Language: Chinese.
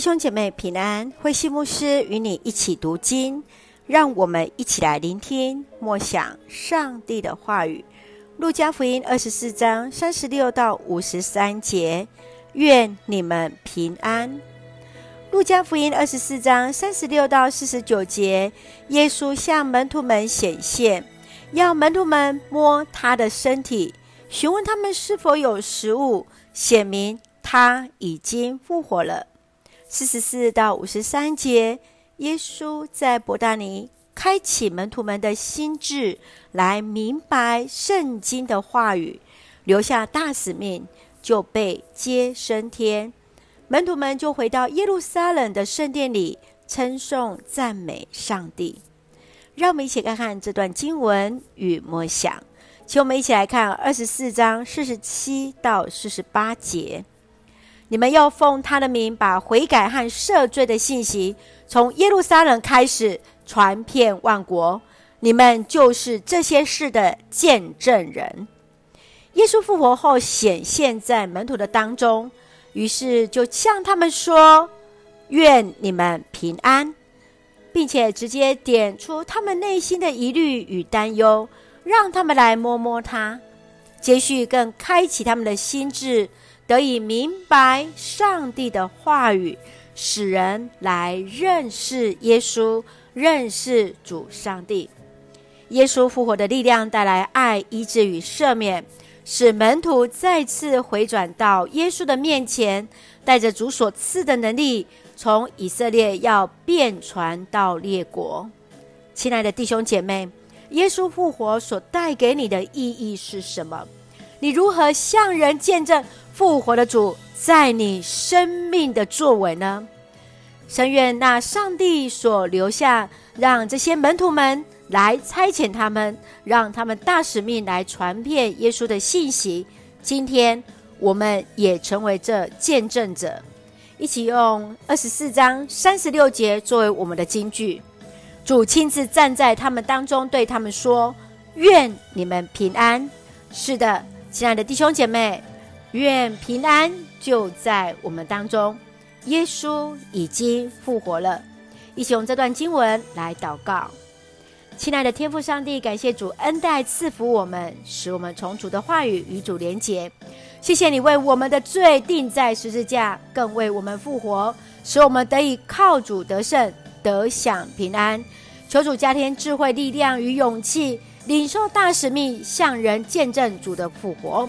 兄姐妹平安，慧西牧师与你一起读经，让我们一起来聆听默想上帝的话语。路加福音二十四章三十六到五十三节，愿你们平安。路加福音二十四章三十六到四十九节，耶稣向门徒们显现，要门徒们摸他的身体，询问他们是否有食物，显明他已经复活了。四十四到五十三节，耶稣在伯大尼开启门徒们的心智，来明白圣经的话语，留下大使命，就被接升天。门徒们就回到耶路撒冷的圣殿里，称颂赞美上帝。让我们一起看看这段经文与默想，请我们一起来看二十四章四十七到四十八节。你们要奉他的名，把悔改和赦罪的信息从耶路撒冷开始传遍万国。你们就是这些事的见证人。耶稣复活后显现在门徒的当中，于是就向他们说：“愿你们平安，并且直接点出他们内心的疑虑与担忧，让他们来摸摸他。接续更开启他们的心智。”得以明白上帝的话语，使人来认识耶稣，认识主上帝。耶稣复活的力量带来爱、医治与赦免，使门徒再次回转到耶稣的面前，带着主所赐的能力，从以色列要遍传到列国。亲爱的弟兄姐妹，耶稣复活所带给你的意义是什么？你如何向人见证？复活的主在你生命的作为呢？深愿那上帝所留下，让这些门徒们来差遣他们，让他们大使命来传遍耶稣的信息。今天我们也成为这见证者，一起用二十四章三十六节作为我们的金句。主亲自站在他们当中，对他们说：“愿你们平安。”是的，亲爱的弟兄姐妹。愿平安就在我们当中，耶稣已经复活了。一起用这段经文来祷告，亲爱的天父上帝，感谢主恩待赐福我们，使我们从主的话语与主连结。谢谢你为我们的罪定在十字架，更为我们复活，使我们得以靠主得胜，得享平安。求主加添智慧、力量与勇气，领受大使命，向人见证主的复活。